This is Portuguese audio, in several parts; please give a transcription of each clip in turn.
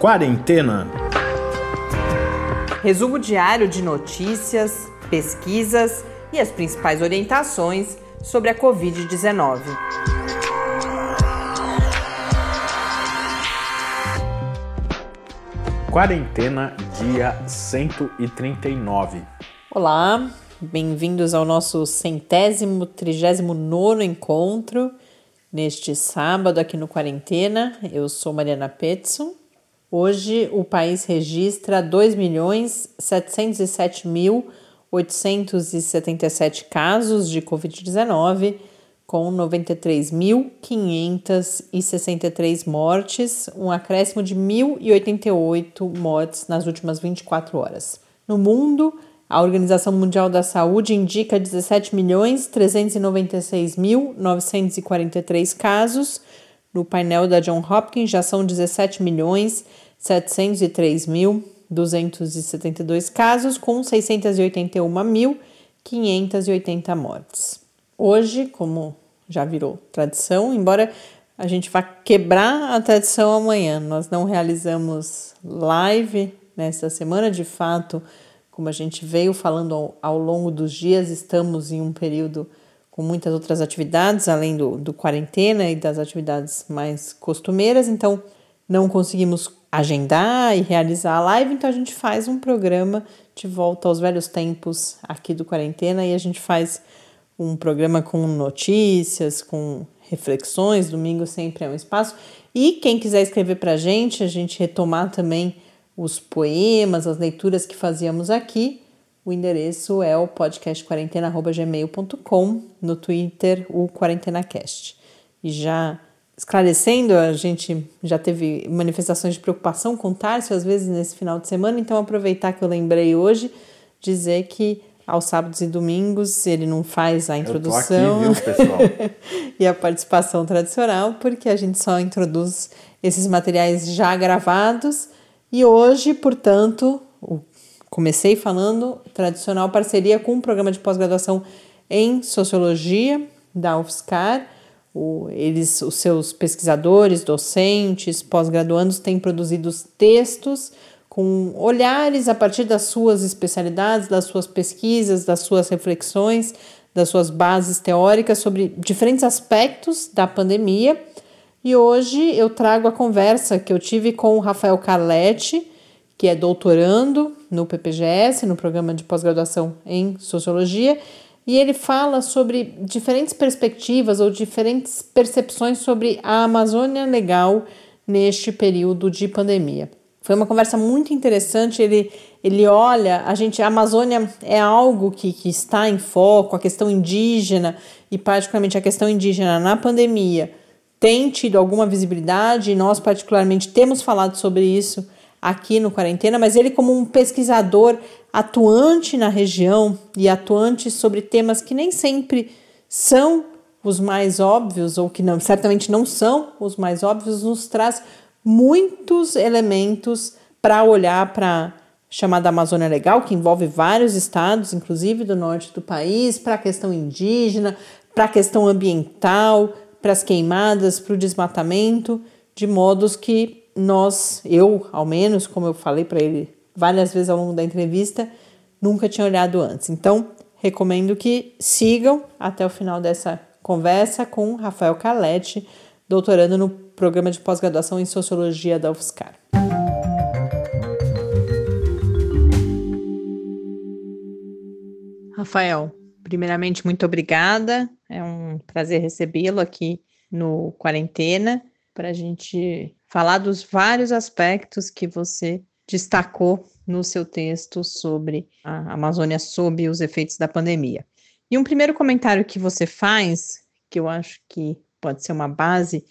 Quarentena. Resumo diário de notícias, pesquisas e as principais orientações sobre a Covid-19. Quarentena, dia 139. Olá, bem-vindos ao nosso centésimo, trigésimo nono encontro neste sábado aqui no Quarentena. Eu sou Mariana Petson Hoje, o país registra 2.707.877 casos de Covid-19, com 93.563 mortes, um acréscimo de 1.088 mortes nas últimas 24 horas. No mundo, a Organização Mundial da Saúde indica 17.396.943 casos no painel da John Hopkins já são 17 milhões 703.272 casos, com 681.580 mortes. Hoje, como já virou tradição, embora a gente vá quebrar a tradição amanhã, nós não realizamos live nesta semana, de fato, como a gente veio falando ao, ao longo dos dias, estamos em um período com muitas outras atividades, além do, do quarentena e das atividades mais costumeiras, então não conseguimos agendar e realizar a live, então a gente faz um programa de volta aos velhos tempos aqui do quarentena e a gente faz um programa com notícias, com reflexões, domingo sempre é um espaço. E quem quiser escrever para a gente, a gente retomar também os poemas, as leituras que fazíamos aqui, o endereço é o podcastquarentena.gmail.com, no Twitter, o QuarentenaCast. E já esclarecendo, a gente já teve manifestações de preocupação com o Tarso, às vezes, nesse final de semana, então aproveitar que eu lembrei hoje, dizer que aos sábados e domingos ele não faz a introdução aqui, viu, e a participação tradicional, porque a gente só introduz esses materiais já gravados. E hoje, portanto, o comecei falando, tradicional parceria com o programa de pós-graduação em Sociologia da UFSCar. O, eles, os seus pesquisadores, docentes, pós-graduandos têm produzido textos com olhares a partir das suas especialidades, das suas pesquisas, das suas reflexões, das suas bases teóricas sobre diferentes aspectos da pandemia. E hoje eu trago a conversa que eu tive com o Rafael Carletti, que é doutorando no PPGS, no programa de pós-graduação em Sociologia, e ele fala sobre diferentes perspectivas ou diferentes percepções sobre a Amazônia legal neste período de pandemia. Foi uma conversa muito interessante. Ele, ele olha, a gente, a Amazônia é algo que, que está em foco, a questão indígena e, particularmente, a questão indígena na pandemia tem tido alguma visibilidade, e nós, particularmente, temos falado sobre isso aqui no Quarentena, mas ele, como um pesquisador atuante na região e atuante sobre temas que nem sempre são os mais óbvios, ou que não, certamente não são os mais óbvios, nos traz muitos elementos para olhar para chamada Amazônia Legal, que envolve vários estados, inclusive do norte do país, para a questão indígena, para a questão ambiental, para as queimadas, para o desmatamento, de modos que nós, eu ao menos, como eu falei para ele várias vezes ao longo da entrevista, nunca tinha olhado antes. Então, recomendo que sigam até o final dessa conversa com Rafael Calete, doutorando no programa de pós-graduação em Sociologia da UFSCar. Rafael, primeiramente, muito obrigada. É um prazer recebê-lo aqui no Quarentena para a gente falar dos vários aspectos que você destacou no seu texto sobre a Amazônia sob os efeitos da pandemia. E um primeiro comentário que você faz, que eu acho que pode ser uma base,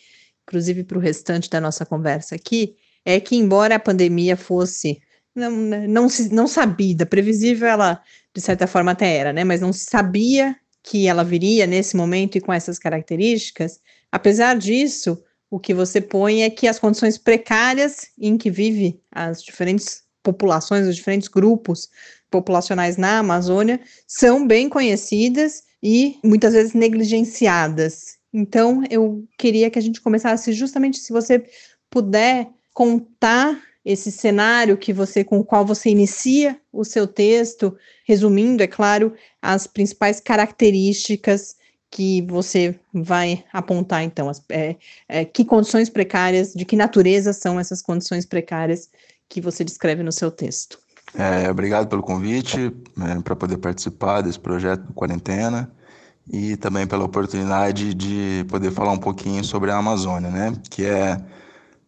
inclusive para o restante da nossa conversa aqui, é que embora a pandemia fosse não, não, não sabida, previsível ela de certa forma até era, né? Mas não se sabia que ela viria nesse momento e com essas características. Apesar disso, o que você põe é que as condições precárias em que vive as diferentes populações, os diferentes grupos populacionais na Amazônia são bem conhecidas e muitas vezes negligenciadas. Então, eu queria que a gente começasse justamente se você puder contar esse cenário que você com o qual você inicia o seu texto, resumindo, é claro, as principais características que você vai apontar, então, as, é, é, que condições precárias, de que natureza são essas condições precárias que você descreve no seu texto. É, obrigado pelo convite é, para poder participar desse projeto do Quarentena e também pela oportunidade de poder falar um pouquinho sobre a Amazônia, né? Que é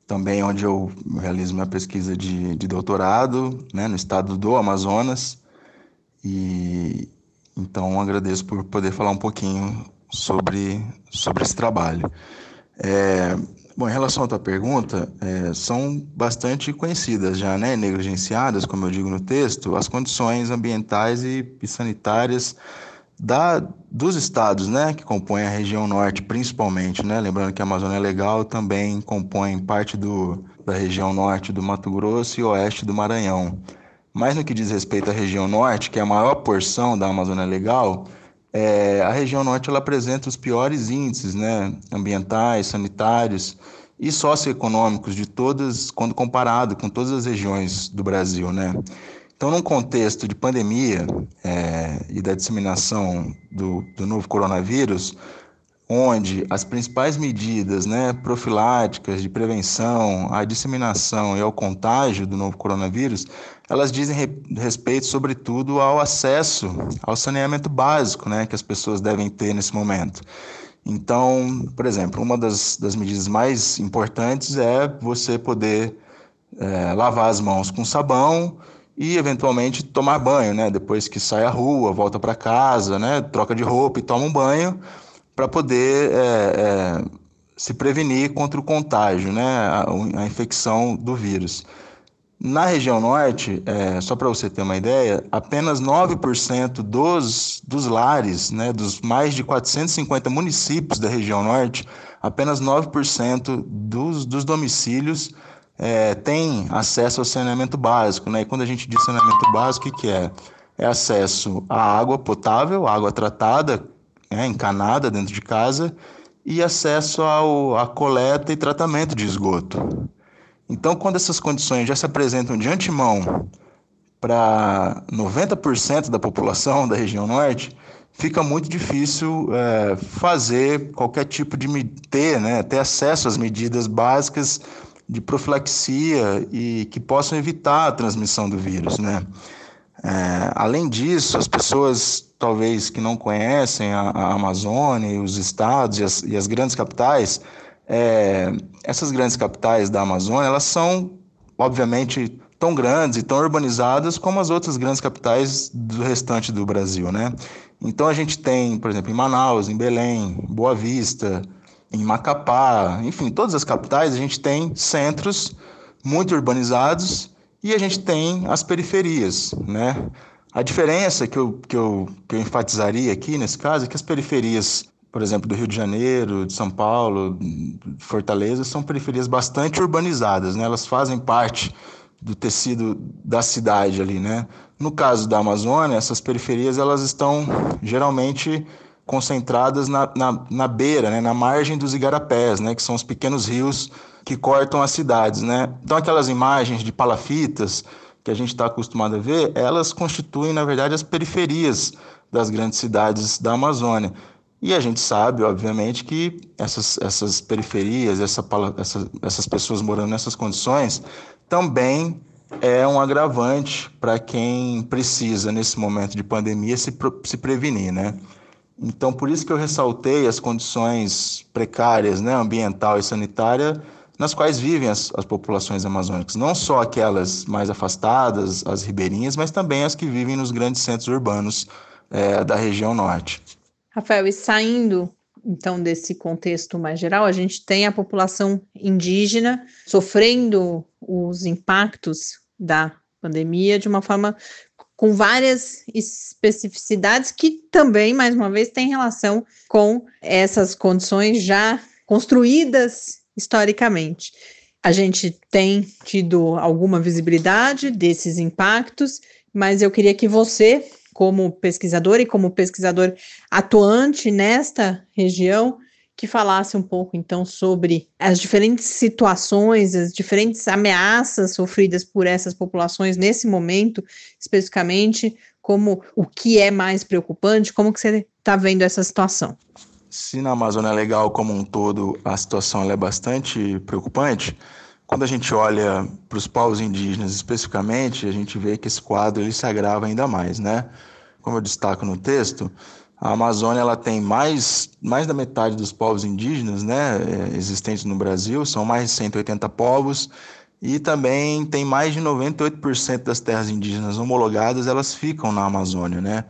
também onde eu realizo minha pesquisa de, de doutorado, né? No estado do Amazonas. E então agradeço por poder falar um pouquinho sobre, sobre esse trabalho. É, bom, em relação à tua pergunta, é, são bastante conhecidas já, né, negligenciadas, como eu digo no texto, as condições ambientais e, sanitárias da, dos estados né, que compõem a região norte, principalmente. Né? Lembrando que a Amazônia Legal também compõe parte do, da região norte do Mato Grosso e oeste do Maranhão. Mas no que diz respeito à região norte, que é a maior porção da Amazônia Legal, é, a região norte ela apresenta os piores índices né, ambientais, sanitários e socioeconômicos de todas, quando comparado com todas as regiões do Brasil. Né? Então, num contexto de pandemia é, e da disseminação do, do novo coronavírus, onde as principais medidas né, profiláticas de prevenção à disseminação e ao contágio do novo coronavírus, elas dizem re, respeito, sobretudo, ao acesso ao saneamento básico né, que as pessoas devem ter nesse momento. Então, por exemplo, uma das, das medidas mais importantes é você poder é, lavar as mãos com sabão, e eventualmente tomar banho, né? Depois que sai à rua, volta para casa, né? Troca de roupa e toma um banho para poder é, é, se prevenir contra o contágio, né? A, a infecção do vírus. Na região norte, é, só para você ter uma ideia, apenas 9% dos, dos lares, né, dos mais de 450 municípios da região norte, apenas 9% dos, dos domicílios é, tem acesso ao saneamento básico. Né? E quando a gente diz saneamento básico, o que, que é? É acesso à água potável, água tratada, né, encanada dentro de casa, e acesso ao, à coleta e tratamento de esgoto. Então, quando essas condições já se apresentam de antemão para 90% da população da região norte, fica muito difícil é, fazer qualquer tipo de ter, né, ter acesso às medidas básicas de profilaxia e que possam evitar a transmissão do vírus, né? É, além disso, as pessoas talvez que não conhecem a, a Amazônia, os estados e as, e as grandes capitais, é, essas grandes capitais da Amazônia, elas são, obviamente, tão grandes e tão urbanizadas como as outras grandes capitais do restante do Brasil, né? Então a gente tem, por exemplo, em Manaus, em Belém, Boa Vista, em Macapá, enfim, todas as capitais, a gente tem centros muito urbanizados e a gente tem as periferias, né? A diferença que eu, que eu, que eu enfatizaria aqui nesse caso é que as periferias, por exemplo, do Rio de Janeiro, de São Paulo, Fortaleza, são periferias bastante urbanizadas, né? Elas fazem parte do tecido da cidade ali, né? No caso da Amazônia, essas periferias elas estão geralmente concentradas na, na, na beira, né, na margem dos igarapés, né, que são os pequenos rios que cortam as cidades. Né? Então, aquelas imagens de palafitas que a gente está acostumado a ver, elas constituem, na verdade, as periferias das grandes cidades da Amazônia. E a gente sabe, obviamente, que essas, essas periferias, essa, essa, essas pessoas morando nessas condições, também é um agravante para quem precisa, nesse momento de pandemia, se, se prevenir, né? Então, por isso que eu ressaltei as condições precárias, né, ambiental e sanitária, nas quais vivem as, as populações amazônicas, não só aquelas mais afastadas, as ribeirinhas, mas também as que vivem nos grandes centros urbanos é, da região norte. Rafael, e saindo então desse contexto mais geral, a gente tem a população indígena sofrendo os impactos da pandemia de uma forma com várias especificidades que também, mais uma vez, têm relação com essas condições já construídas historicamente. A gente tem tido alguma visibilidade desses impactos, mas eu queria que você, como pesquisador e como pesquisador atuante nesta região, que falasse um pouco então sobre as diferentes situações, as diferentes ameaças sofridas por essas populações nesse momento, especificamente, como o que é mais preocupante, como que você está vendo essa situação? Se na Amazônia Legal como um todo a situação é bastante preocupante, quando a gente olha para os povos indígenas especificamente, a gente vê que esse quadro ele se agrava ainda mais, né? Como eu destaco no texto, a Amazônia ela tem mais, mais da metade dos povos indígenas né, é, existentes no Brasil, são mais de 180 povos, e também tem mais de 98% das terras indígenas homologadas, elas ficam na Amazônia, né?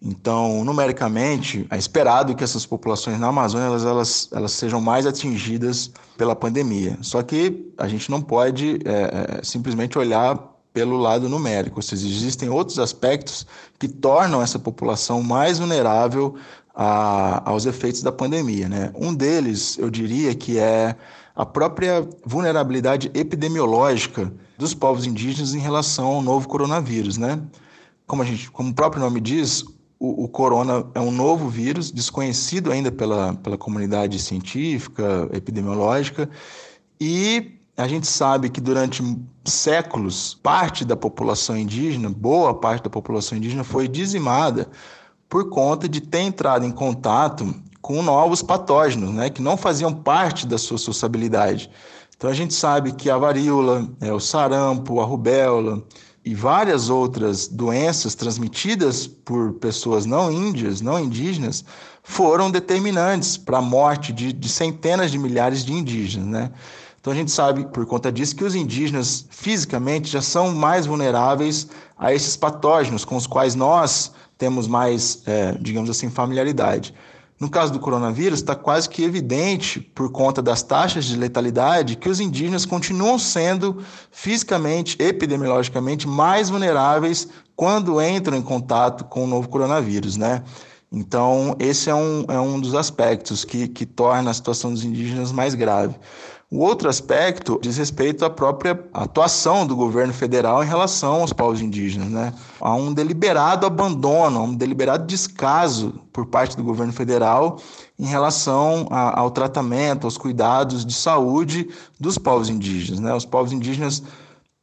Então, numericamente, é esperado que essas populações na Amazônia elas, elas, elas sejam mais atingidas pela pandemia. Só que a gente não pode é simplesmente olhar pelo lado numérico, ou seja, existem outros aspectos que tornam essa população mais vulnerável a, aos efeitos da pandemia. Né? Um deles, eu diria, que é a própria vulnerabilidade epidemiológica dos povos indígenas em relação ao novo coronavírus. Né? Como, a gente, como o próprio nome diz, o, o, corona é um novo vírus, desconhecido ainda pela, pela comunidade científica, epidemiológica, e a gente sabe que durante séculos, parte da população indígena, boa parte da população indígena, foi dizimada por conta de ter entrado em contato com novos patógenos, né, que não faziam parte da sua sociabilidade. Então a gente sabe que a varíola, é, o sarampo, a rubéola e várias outras doenças transmitidas por pessoas não índias, não indígenas, foram determinantes para a morte de, de centenas de milhares de indígenas, né? Então a gente sabe, por conta disso, que os indígenas fisicamente já são mais vulneráveis a esses patógenos com os quais nós temos mais, é, digamos assim, familiaridade. No caso do coronavírus, está quase que evidente, por conta das taxas de letalidade, que os indígenas continuam sendo fisicamente, epidemiologicamente, mais vulneráveis quando entram em contato com o novo coronavírus, né? Então, esse é um, é um dos aspectos que, que torna a situação dos indígenas mais grave. O outro aspecto diz respeito à própria atuação do governo federal em relação aos povos indígenas. Né? Há um deliberado abandono, um deliberado descaso por parte do governo federal em relação a, ao tratamento, aos cuidados de saúde dos povos indígenas. Né? Os povos indígenas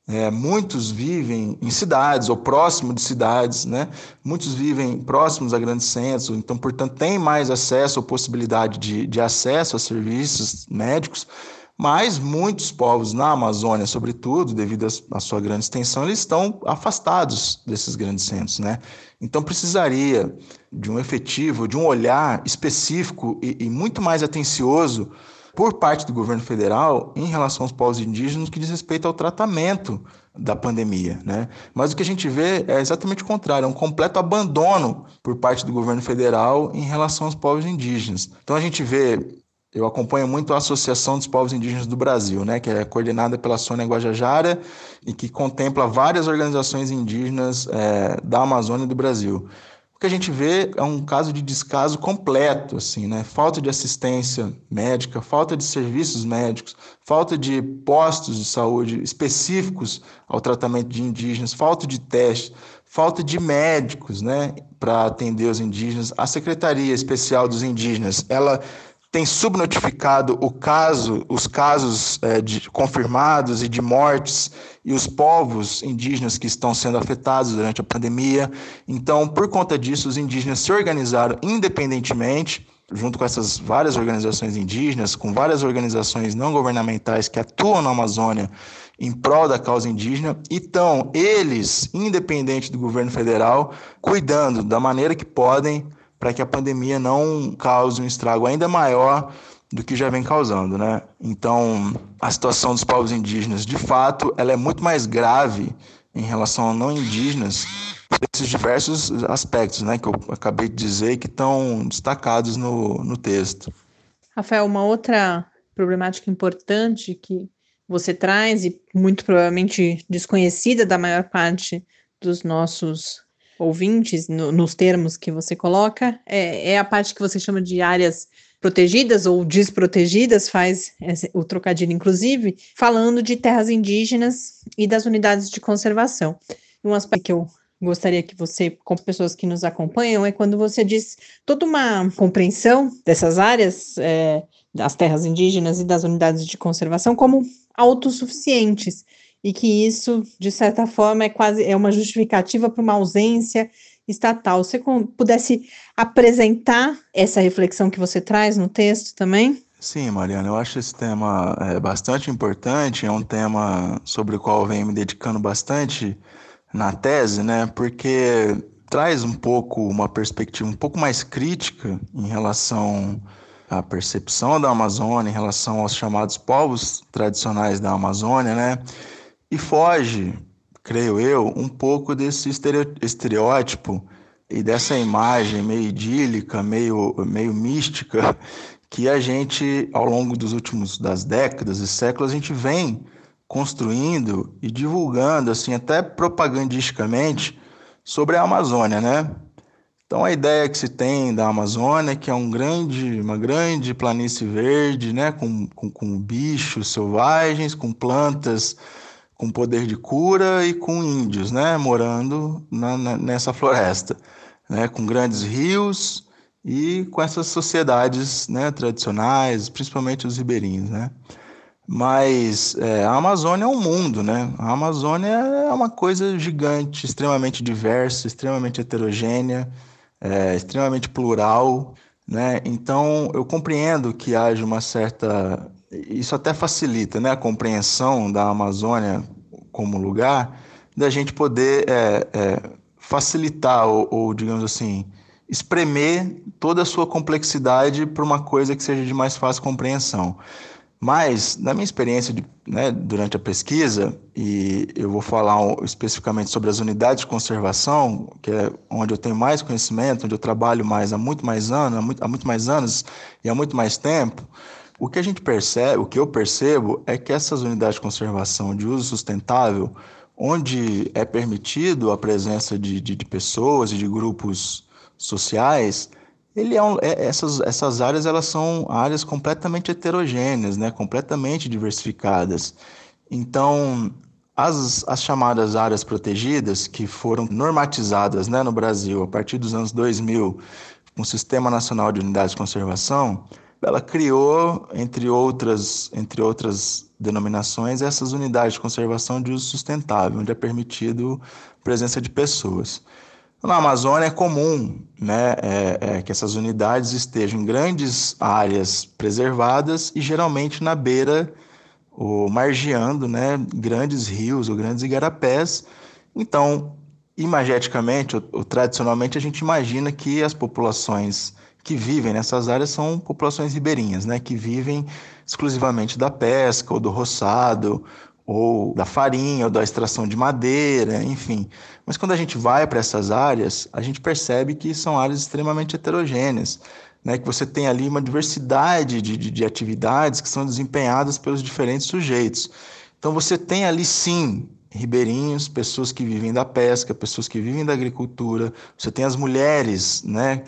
é, muitos vivem em cidades ou próximo de cidades, né? muitos vivem próximos a grandes centros, então, portanto, têm mais acesso ou possibilidade de, de acesso a serviços médicos, mas muitos povos na Amazônia, sobretudo, devido à sua grande extensão, eles estão afastados desses grandes centros, né? Então precisaria de um efetivo, de um olhar específico e, e muito mais atencioso por parte do governo federal em relação aos povos indígenas que diz respeito ao tratamento da pandemia, né? Mas o que a gente vê é exatamente o contrário, é um completo abandono por parte do governo federal em relação aos povos indígenas. Então a gente vê eu acompanho muito a Associação dos Povos Indígenas do Brasil, né, que é coordenada pela Sônia Guajajara e que contempla várias organizações indígenas é, da Amazônia e do Brasil. O que a gente vê é um caso de descaso completo, assim, né? Falta de assistência médica, falta de serviços médicos, falta de postos de saúde específicos ao tratamento de indígenas, falta de testes, falta de médicos, né, para atender os indígenas. A Secretaria Especial dos Indígenas, ela tem subnotificado o caso, os casos é, de, confirmados e de mortes e os povos indígenas que estão sendo afetados durante a pandemia. Então, por conta disso, os indígenas se organizaram independentemente, junto com essas várias organizações indígenas, com várias organizações não governamentais que atuam na Amazônia em prol da causa indígena, e estão eles, independente do governo federal, cuidando da maneira que podem para que a pandemia não cause um estrago ainda maior do que já vem causando, né? Então, a situação dos povos indígenas, de fato, ela é muito mais grave em relação a não indígenas esses diversos aspectos, né, que eu acabei de dizer que estão destacados no, no texto. Rafael, uma outra problemática importante que você traz e muito provavelmente desconhecida da maior parte dos nossos ouvintes, no, nos termos que você coloca, é, é, a parte que você chama de áreas protegidas ou desprotegidas, faz o trocadilho, inclusive, falando de terras indígenas e das unidades de conservação. Um aspecto que eu gostaria que você, com pessoas que nos acompanham, é quando você diz toda uma compreensão dessas áreas, é, das terras indígenas e das unidades de conservação, como autossuficientes e que isso, de certa forma, é quase é uma justificativa para uma ausência estatal. Você pudesse apresentar essa reflexão que você traz no texto também? Sim, Mariana, eu acho esse tema é, bastante importante, é um tema sobre o qual eu venho me dedicando bastante na tese, né? Porque traz um pouco uma perspectiva um pouco mais crítica em relação à percepção da Amazônia, em relação aos chamados povos tradicionais da Amazônia, né? E foge, creio eu, um pouco desse estereótipo e dessa imagem meio idílica, meio, meio mística que a gente, ao longo dos últimos das décadas e séculos, a gente vem construindo e divulgando, assim, até propagandisticamente, sobre a Amazônia, né? Então a ideia que se tem da Amazônia que é um grande, uma grande planície verde, né, com, com, com bichos selvagens, com plantas com poder de cura e com índios, né, morando na, na, nessa floresta, né, com grandes rios e com essas sociedades né, tradicionais, principalmente os ribeirinhos, né? Mas é, a Amazônia é um mundo, né? A Amazônia é uma coisa gigante, extremamente diversa, extremamente heterogênea, é, extremamente plural, né? Então eu compreendo que haja uma certa, isso até facilita, né, a compreensão da Amazônia como lugar, da gente poder é, é facilitar ou, ou digamos assim espremer toda a sua complexidade para uma coisa que seja de mais fácil compreensão. Mas, na minha experiência de, né, durante a pesquisa, e eu vou falar especificamente sobre as unidades de conservação, que é onde eu tenho mais conhecimento, onde eu trabalho mais há muito mais anos, há muito, há muito mais anos e há muito mais tempo, o que a gente percebe, o que eu percebo é que essas unidades de conservação de uso sustentável, onde é permitido a presença de, de, de pessoas e de grupos sociais, ele é, um, é, essas, essas áreas elas são áreas completamente heterogêneas, né? completamente diversificadas. Então, as, as chamadas áreas protegidas, que foram normatizadas né, no Brasil a partir dos anos 2000, com o Sistema Nacional de Unidades de Conservação, ela criou, entre outras, entre outras denominações, essas unidades de conservação de uso sustentável, onde é permitido a presença de pessoas. Na Amazônia é comum né, é, é, que essas unidades estejam em grandes áreas preservadas e geralmente na beira ou margeando né, grandes rios ou grandes igarapés. Então, imageticamente ou, ou tradicionalmente, a gente imagina que as populações que vivem nessas áreas são populações ribeirinhas, né, que vivem exclusivamente da pesca ou do roçado ou da farinha, ou da extração de madeira, enfim. Mas quando a gente vai para essas áreas, a gente percebe que são áreas extremamente heterogêneas, né? que você tem ali uma diversidade de, de, de atividades que são desempenhadas pelos diferentes sujeitos. Então você tem ali sim ribeirinhos, pessoas que vivem da pesca, pessoas que vivem da agricultura, você tem as mulheres, né?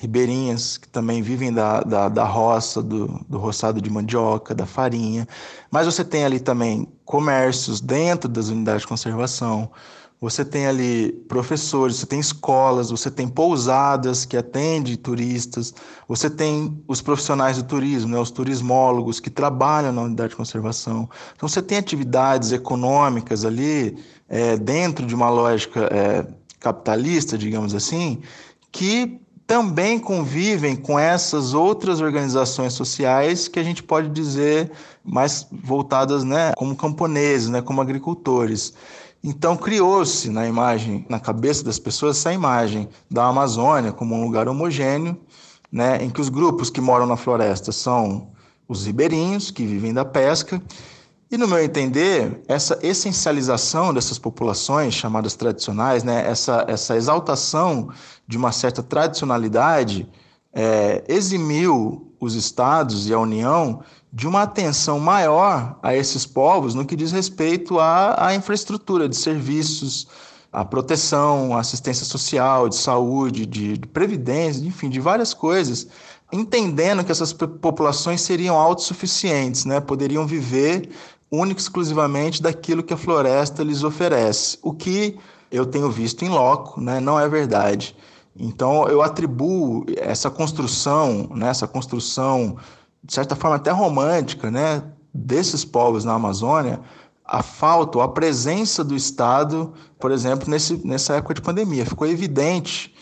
Ribeirinhas que também vivem da, da, da roça, do, do roçado de mandioca, da farinha. Mas você tem ali também comércios dentro das unidades de conservação. Você tem ali professores, você tem escolas, você tem pousadas que atendem turistas, você tem os profissionais do turismo, né, os turismólogos que trabalham na unidade de conservação. Então você tem atividades econômicas ali é, dentro de uma lógica é, capitalista, digamos assim, que também convivem com essas outras organizações sociais que a gente pode dizer mais voltadas, né, como camponeses, né, como agricultores. Então criou-se na imagem, na cabeça das pessoas, essa imagem da Amazônia como um lugar homogêneo, né, em que os grupos que moram na floresta são os ribeirinhos, que vivem da pesca, e, no meu entender, essa essencialização dessas populações chamadas tradicionais, né, essa, essa exaltação de uma certa tradicionalidade, é, eximiu os estados e a União de uma atenção maior a esses povos no que diz respeito à, à infraestrutura de serviços, à proteção, à assistência social, de saúde, de, de previdência, enfim, de várias coisas, entendendo que essas populações seriam autossuficientes, né? poderiam viver único exclusivamente daquilo que a floresta lhes oferece, o que eu tenho visto em loco, né? não é verdade. Então, eu atribuo essa construção, né? essa construção, de certa forma até romântica, né? desses povos na Amazônia, a falta ou a presença do Estado, por exemplo, nesse, nessa época de pandemia. Ficou evidente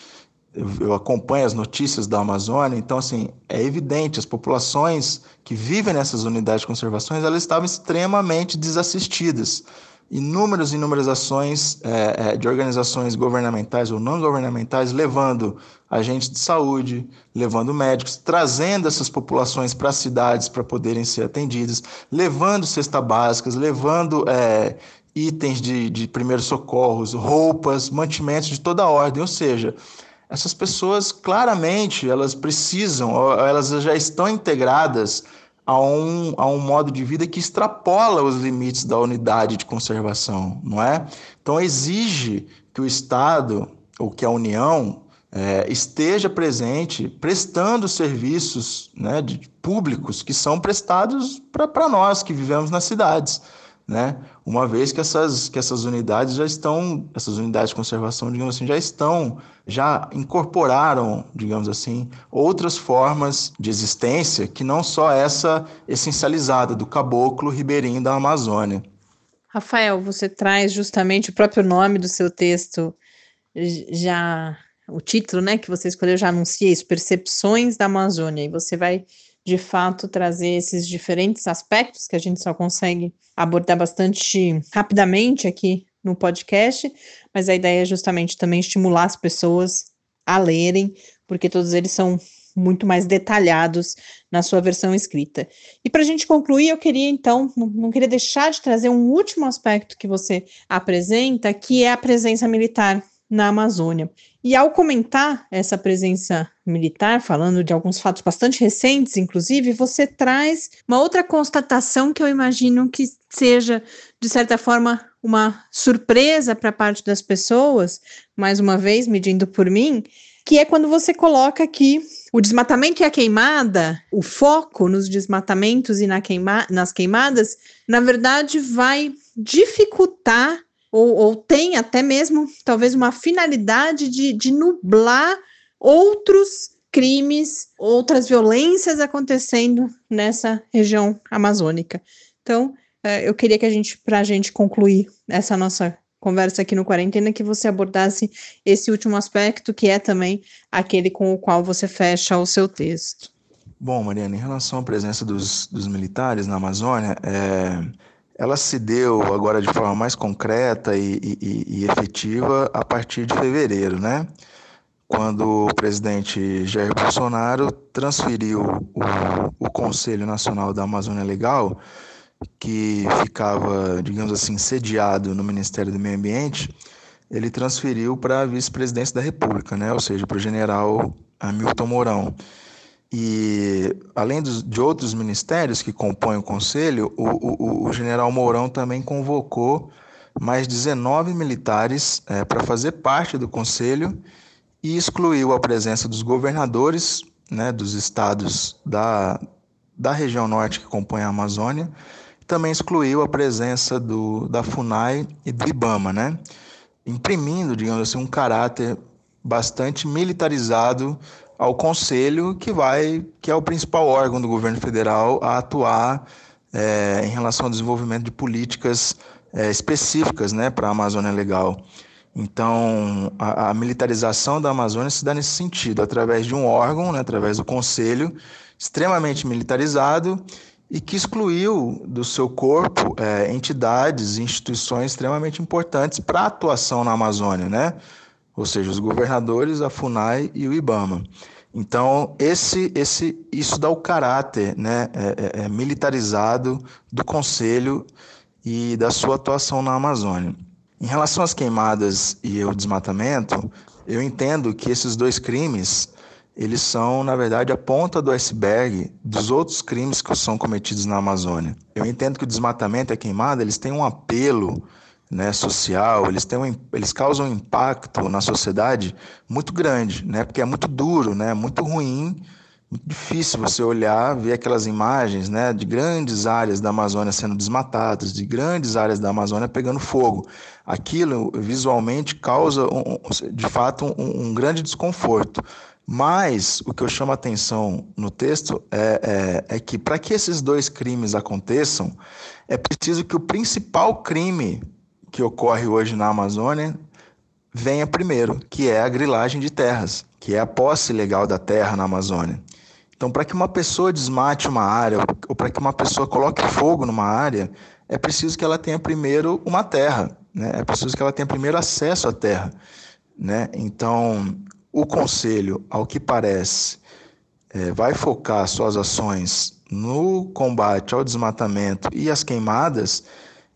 eu acompanho as notícias da Amazônia, então assim, é evidente, as populações que vivem nessas unidades de conservação, elas estavam extremamente desassistidas. Inúmeras, inúmeras ações é, é, de organizações governamentais ou não governamentais levando agentes de saúde, levando médicos, trazendo essas populações para as cidades para poderem ser atendidas, levando cesta básicas, levando é, itens de, de primeiros socorros, roupas, mantimentos de toda ordem, ou seja, essas pessoas claramente elas precisam, elas já estão integradas a um, a um modo de vida que extrapola os limites da unidade de conservação, não é? Então exige que o Estado ou que a União é, esteja presente prestando serviços né, de, públicos que são prestados para nós que vivemos nas cidades né? Uma vez que essas, que essas unidades já estão, essas unidades de conservação, digamos assim, já estão, já incorporaram, digamos assim, outras formas de existência que não só essa essencializada do caboclo ribeirinho da Amazônia. Rafael, você traz justamente o próprio nome do seu texto, já o título, né, que você escolheu já anuncia isso, Percepções da Amazônia, e você vai de fato trazer esses diferentes aspectos que a gente só consegue abordar bastante rapidamente aqui no podcast, mas a ideia é justamente também estimular as pessoas a lerem, porque todos eles são muito mais detalhados na sua versão escrita. E para a gente concluir, eu queria então, não, queria deixar de trazer um último aspecto que você apresenta, que é a presença militar na Amazônia. E ao comentar essa presença militar, falando de alguns fatos bastante recentes, inclusive, você traz uma outra constatação que eu imagino que seja, de certa forma, uma surpresa para parte das pessoas, mais uma vez, medindo por mim, que é quando você coloca que o desmatamento e a queimada, o foco nos desmatamentos e na queima nas queimadas, na verdade, vai dificultar ou, ou tem até mesmo talvez uma finalidade de, de nublar outros crimes, outras violências acontecendo nessa região amazônica. Então, é, eu queria que a gente, para a gente concluir essa nossa conversa aqui no Quarentena, que você abordasse esse último aspecto, que é também aquele com o qual você fecha o seu texto. Bom, Mariana, em relação à presença dos, dos militares na Amazônia, é, ela se deu agora de forma mais concreta e, e, e efetiva a partir de fevereiro, né? Quando o presidente Jair Bolsonaro transferiu o, o Conselho Nacional da Amazônia Legal, que ficava, digamos assim, sediado no Ministério do Meio Ambiente, ele transferiu para a vice-presidência da República, né? ou seja, para o general Hamilton Mourão. E, além dos, de outros ministérios que compõem o Conselho, o, o, o general Mourão também convocou mais 19 militares é, para fazer parte do Conselho e excluiu a presença dos governadores né, dos estados da, da região norte que compõe a Amazônia, também excluiu a presença do, da FUNAI e do IBAMA, né, imprimindo, digamos assim, um caráter bastante militarizado ao conselho que vai, que é o principal órgão do governo federal a atuar é, em relação ao desenvolvimento de políticas é, específicas, né, para a Amazônia Legal. Então, a, a, militarização da Amazônia se dá nesse sentido, através de um órgão, né, através do conselho, extremamente militarizado e que excluiu do seu corpo é, entidades e instituições extremamente importantes para a atuação na Amazônia, né? Ou seja, os governadores, a FUNAI e o IBAMA. Então, esse, esse, isso dá o caráter né, é, é, é, militarizado do Conselho e da sua atuação na Amazônia. Em relação às queimadas e o desmatamento, eu entendo que esses dois crimes eles são, na verdade, a ponta do iceberg dos outros crimes que são cometidos na Amazônia. Eu entendo que o desmatamento e a queimada eles têm um apelo né, social, eles, têm um, eles causam um impacto na sociedade muito grande, né, porque é muito duro, né, muito ruim muito difícil você olhar, ver aquelas imagens né, de grandes áreas da Amazônia sendo desmatadas, de grandes áreas da Amazônia pegando fogo. Aquilo visualmente causa, um, de fato, um, um, grande desconforto. Mas o que eu chamo a atenção no texto é, é, é que para que esses dois crimes aconteçam, é preciso que o principal crime que ocorre hoje na Amazônia venha primeiro, que é a grilagem de terras, que é a posse legal da terra na Amazônia. Então, para que uma pessoa desmate uma área, ou para que uma pessoa coloque fogo numa área, é preciso que ela tenha primeiro uma terra, né? é preciso que ela tenha primeiro acesso à terra. Né? Então, o conselho, ao que parece, é, vai focar suas ações no combate ao desmatamento e às queimadas,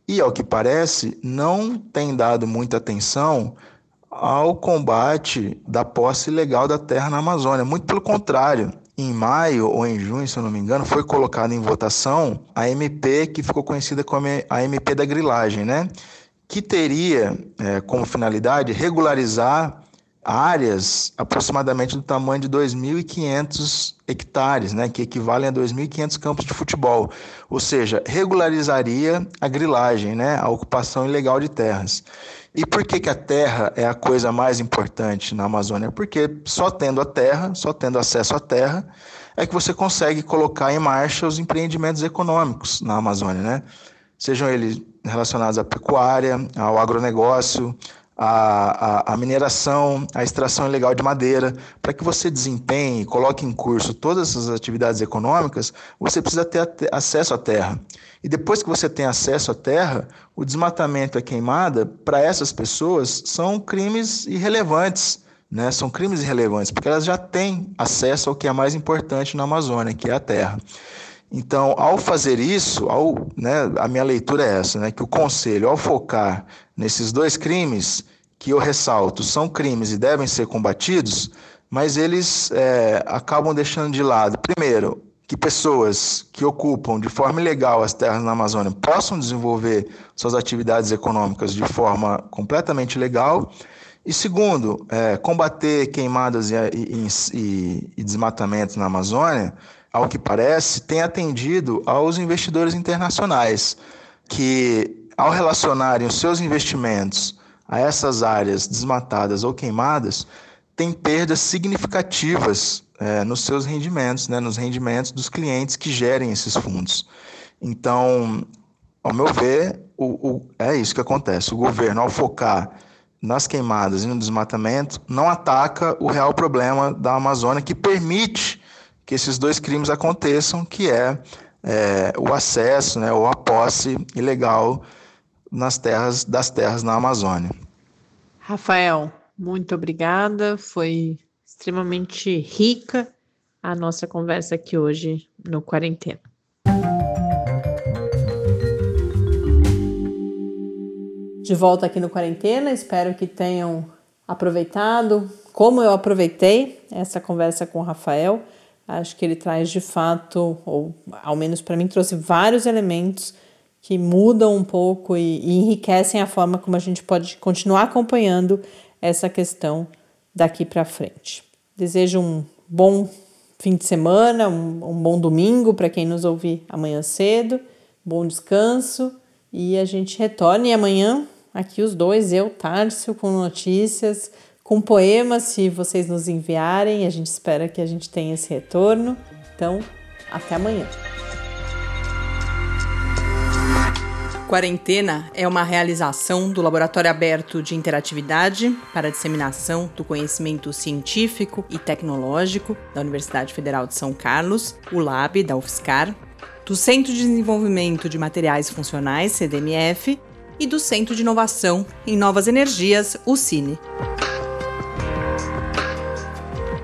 e, ao que parece, não tem dado muita atenção ao combate da posse ilegal da terra na Amazônia. Muito pelo contrário, em maio ou em junho, se eu não me engano, foi colocada em votação a MP que ficou conhecida como a MP da grilagem, né? que teria é, como finalidade regularizar áreas aproximadamente do tamanho de 2.500 hectares, né, que equivalem a 2.500 campos de futebol, ou seja, regularizaria a grilagem, né, a ocupação ilegal de terras. E por que, que a terra é a coisa mais importante na Amazônia? Porque só tendo a terra, só tendo acesso à terra, é que você consegue colocar em marcha os empreendimentos econômicos na Amazônia, né? Sejam eles relacionados à pecuária, ao agronegócio, à, à, à mineração, à extração ilegal de madeira. Para que você desempenhe, coloque em curso todas essas atividades econômicas, você precisa ter acesso à terra. E depois que você tem acesso à terra, o desmatamento e a queimada, para essas pessoas, são crimes irrelevantes. Né? São crimes irrelevantes, porque elas já têm acesso ao que é mais importante na Amazônia, que é a terra. Então, ao fazer isso, ao, né, a minha leitura é essa, né, que o conselho, ao focar nesses dois crimes, que eu ressalto, são crimes e devem ser combatidos, mas eles é, acabam deixando de lado, primeiro, que pessoas que ocupam de forma ilegal as terras na Amazônia possam desenvolver suas atividades econômicas de forma completamente legal. E segundo, é, combater queimadas e, e, e, e desmatamentos na Amazônia, ao que parece, tem atendido aos investidores internacionais, que ao relacionarem os seus investimentos a essas áreas desmatadas ou queimadas, têm perdas significativas é, nos seus rendimentos, né, nos rendimentos dos clientes que gerem esses fundos. Então, ao meu ver, o, o, é isso que acontece. O governo, ao focar nas queimadas e no desmatamento, não ataca o real problema da Amazônia que permite que esses dois crimes aconteçam, que é, é o acesso, né, ou a posse ilegal nas terras das terras na Amazônia. Rafael, muito obrigada. Foi extremamente rica a nossa conversa aqui hoje no Quarentena. De volta aqui no Quarentena, espero que tenham aproveitado, como eu aproveitei essa conversa com o Rafael. Acho que ele traz de fato, ou ao menos para mim, trouxe vários elementos que mudam um pouco e, e enriquecem a forma como a gente pode continuar acompanhando essa questão daqui para frente. Desejo um bom fim de semana, um, um bom domingo para quem nos ouvir amanhã cedo, bom descanso e a gente retorne amanhã aqui os dois, eu, Tárcio, com notícias, com poemas, se vocês nos enviarem, a gente espera que a gente tenha esse retorno. Então, até amanhã. Quarentena é uma realização do Laboratório Aberto de Interatividade para Disseminação do Conhecimento Científico e Tecnológico da Universidade Federal de São Carlos, o LAB da UFSCar, do Centro de Desenvolvimento de Materiais Funcionais, CDMF, e do Centro de Inovação em Novas Energias, o CINE.